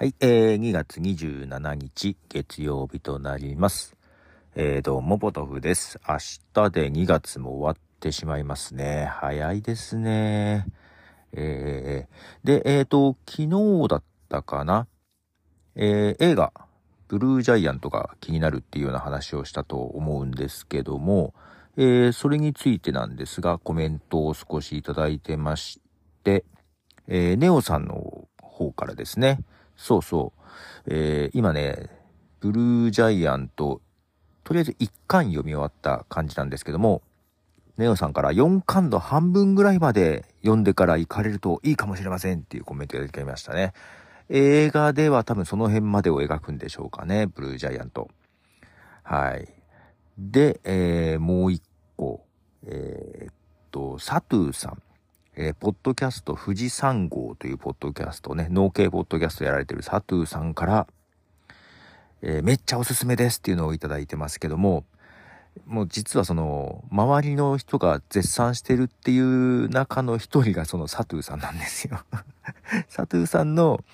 はい、えー、2月27日月曜日となります。えー、どうも、ポトフです。明日で2月も終わってしまいますね。早いですね。えー、で、えーと、昨日だったかな。えー、映画、ブルージャイアントが気になるっていうような話をしたと思うんですけども、えー、それについてなんですが、コメントを少しいただいてまして、えー、ネオさんの方からですね、そうそう、えー、今ね、ブルージャイアント、とりあえず1巻読み終わった感じなんですけども、ネオさんから4巻の半分ぐらいまで読んでから行かれるといいかもしれませんっていうコメントをいただきましたね。映画では多分その辺までを描くんでしょうかね、ブルージャイアント。はい。で、えー、もう一個、えー、っと、サトゥーさん。えー、ポッドキャスト富士山号というポッドキャストね、農系ポッドキャストやられてるサトゥーさんから、えー、めっちゃおすすめですっていうのをいただいてますけども、もう実はその、周りの人が絶賛してるっていう中の一人がそのサトゥーさんなんですよ。サトゥーさんの、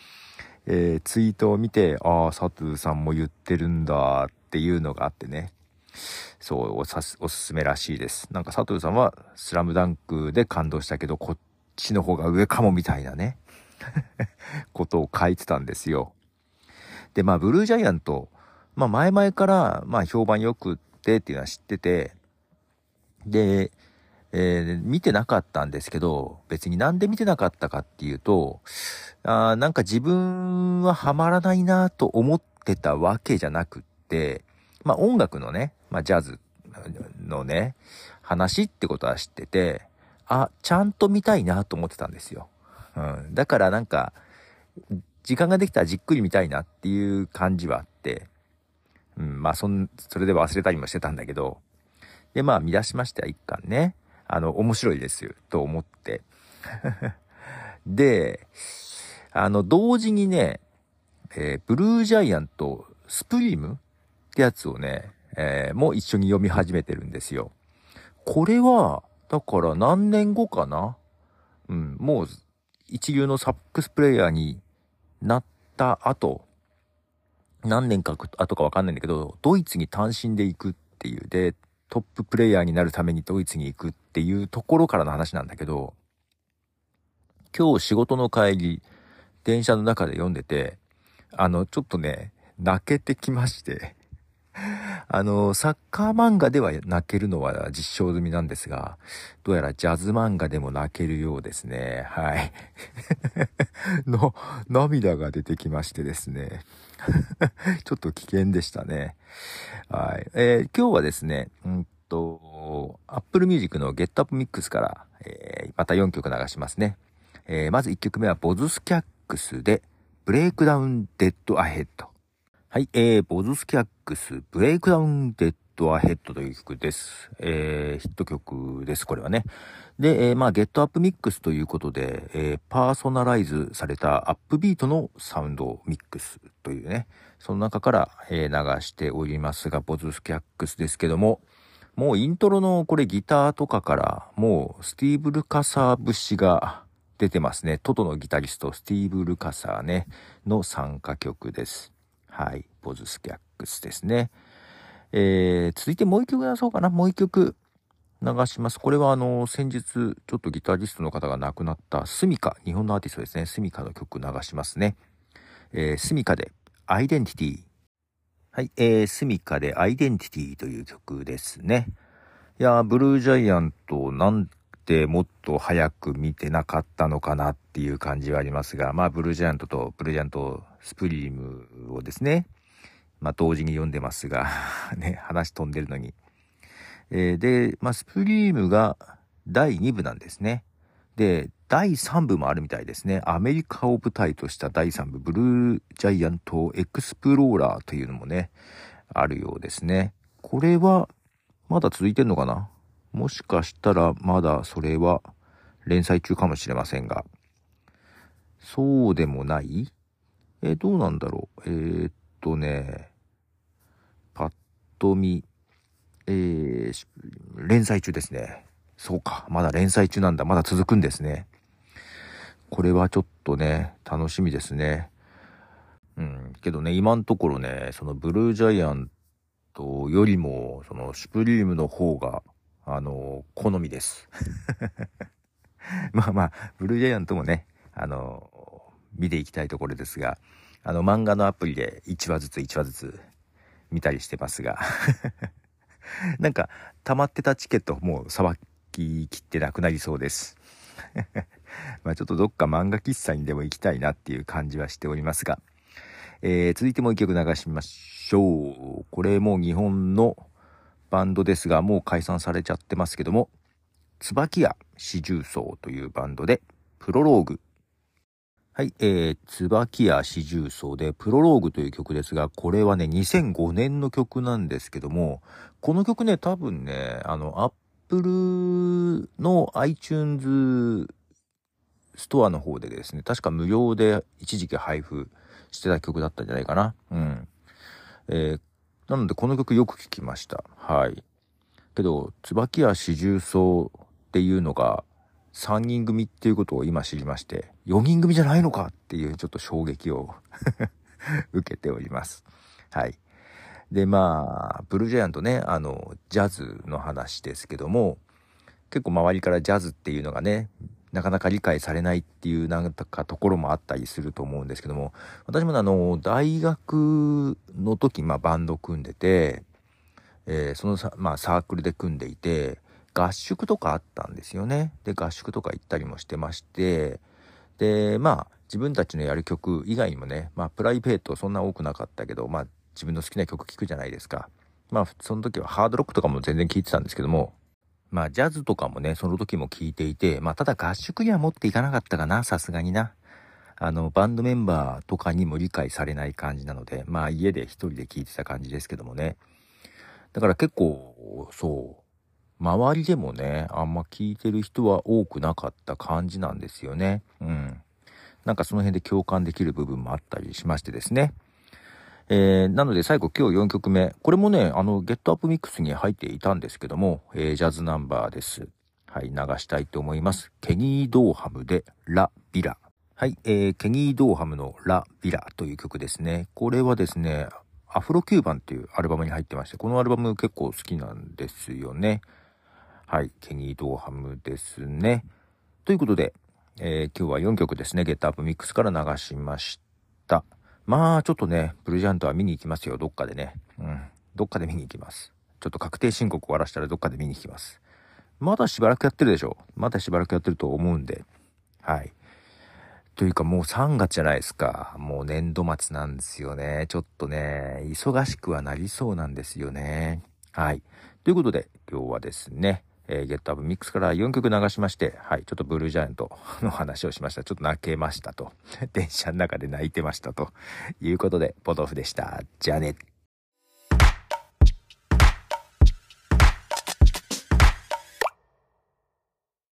えー、ツイートを見て、ああ、サトゥーさんも言ってるんだっていうのがあってね。そうおさす、おすすめらしいです。なんか佐藤さんはスラムダンクで感動したけど、こっちの方が上かもみたいなね、ことを書いてたんですよ。で、まあ、ブルージャイアント、まあ、前々から、まあ、評判良くってっていうのは知ってて、で、えー、見てなかったんですけど、別になんで見てなかったかっていうと、あなんか自分はハマらないなと思ってたわけじゃなくって、まあ音楽のね、まあジャズのね、話ってことは知ってて、あ、ちゃんと見たいなと思ってたんですよ。うん。だからなんか、時間ができたらじっくり見たいなっていう感じはあって、うん、まあそん、それで忘れたりもしてたんだけど、で、まあ見出しましては一巻ね、あの、面白いですよ、と思って。で、あの、同時にね、えー、ブルージャイアント、スプリームってやつをね、えー、もう一緒に読み始めてるんですよ。これは、だから何年後かな？うん、もう一流のサックスプレイヤーになった後、何年か後かわかんないんだけど、ドイツに単身で行くっていう、で、トッププレイヤーになるためにドイツに行くっていうところからの話なんだけど、今日仕事の帰り、電車の中で読んでて、あの、ちょっとね、泣けてきまして、あの、サッカー漫画では泣けるのは実証済みなんですが、どうやらジャズ漫画でも泣けるようですね。はい。の、涙が出てきましてですね。ちょっと危険でしたね。はい。えー、今日はですね、うんと、Apple Music の Get Up Mix から、えー、また4曲流しますね。えー、まず1曲目はボズスキャッグスで、 Breakdown Dead Ahead。はい、えー、ボズスキャッグス、 Breakdown Dead Ahead という曲です。えー、ヒット曲です、これはね。で、えー、まあ、 Get Up Mix ということで、えー、パーソナライズされたアップビートのサウンドミックスというね、その中から、えー、流しておりますが、ボズスキャッグスですけども、もうイントロのこれギターとかから、もうスティーブ・ルカサー節が出てますね。トトのギタリスト、スティーブ・ルカサーね、の参加曲です。はい。ボズスキャックスですね。えー、続いてもう一曲出そうかな。もう一曲流します。これはあの、先日、ちょっとギタリストの方が亡くなったスミカ、日本のアーティストですね。スミカの曲流しますね。えー、スミカで、アイデンティティ。はい。えー、スミカで、アイデンティティという曲ですね。いやー、ブルージャイアントなんてもっと早く見てなかったのかなっていう感じはありますが、まあ、ブルージャイアントとブルージャイアントスプリームをですね、まあ、同時に読んでますが、ね、話飛んでるのに。えー、で、まあ、スプリームが第2部なんですね。で、第3部もあるみたいですね。アメリカを舞台とした第3部、ブルージャイアントエクスプローラーというのもね、あるようですね。これは、まだ続いてんのかな？もしかしたらまだそれは連載中かもしれませんが。そうでもない？えー、どうなんだろう。えー、っとね、パッと見、えー、連載中ですね。そうか。まだ連載中なんだ。まだ続くんですね。これはちょっとね、楽しみですね。うん。けどね、今のところね、そのブルージャイアントよりも、そのシュプリームの方が、あの、好みです。まあまあ、ブルージャイアントもね、あの、見ていきたいところですが、あの、漫画のアプリで1話ずつ1話ずつ見たりしてますが なんか、溜まってたチケットもうさばききってなくなりそうです まあちょっとどっか漫画喫茶にでも行きたいなっていう感じはしておりますが、えー、続いてもう一曲流しましょう。これも日本のバンドですが、もう解散されちゃってますけども、椿屋四重奏というバンドで、プロローグ。はい、えー、椿屋四重奏で、プロローグという曲ですが、これはね、2005年の曲なんですけども、この曲ね、多分ね、あの、アップルの iTunes ストアの方でですね、確か無料で一時期配布してた曲だったんじゃないかな。うん。えー、なのでこの曲よく聴きました。はい。けど、椿屋四重奏っていうのが3人組っていうことを今知りまして、4人組じゃないのかっていうちょっと衝撃を 受けております。はい。で、まあ、ブルージャイアントね、あの、ジャズの話ですけども、結構周りからジャズっていうのがね、なかなか理解されないっていうなんかところもあったりすると思うんですけども、私もあの、大学の時、まあバンド組んでて、えー、その、まあサークルで組んでいて、合宿とかあったんですよね。で、合宿とか行ったりもしてまして、で、まあ自分たちのやる曲以外にもね、まあプライベートそんな多くなかったけど、まあ自分の好きな曲聴くじゃないですか。まあその時はハードロックとかも全然聴いてたんですけども、まあ、ジャズとかもね、その時も聞いていて、まあ、ただ合宿には持っていかなかったかな、さすがにな。あの、バンドメンバーとかにも理解されない感じなので、まあ、家で一人で聞いてた感じですけどもね。だから結構、そう、周りでもね、あんま聞いてる人は多くなかった感じなんですよね。うん。なんかその辺で共感できる部分もあったりしましてですね。えー、なので最後今日4曲目。これもね、あの、ゲットアップミックスに入っていたんですけども、えー、ジャズナンバーです。はい、流したいと思います。ケニー・ドーハムでラ・ビラ。はい、えー、ケニー・ドーハムのラ・ビラという曲ですね。これはですね、アフロキューバンっていうアルバムに入ってまして、このアルバム結構好きなんですよね。はい、ケニー・ドーハムですね。ということで、えー、今日は4曲ですね、ゲットアップミックスから流しました。まあ、ちょっとね、ブルージャントは見に行きますよ、どっかでね。うん。どっかで見に行きます。ちょっと確定申告終わらしたらどっかで見に行きます。まだしばらくやってるでしょまだしばらくやってると思うんで。はい。というかもう3月じゃないですか。もう年度末なんですよね。ちょっとね、忙しくはなりそうなんですよね。はい。ということで、今日はですね、えー、ゲットアップミックスから4曲流しまして、はい、ちょっとブルージャイアント の話をしました。ちょっと泣けましたと。電車の中で泣いてましたということで、ポトフでした。じゃあね。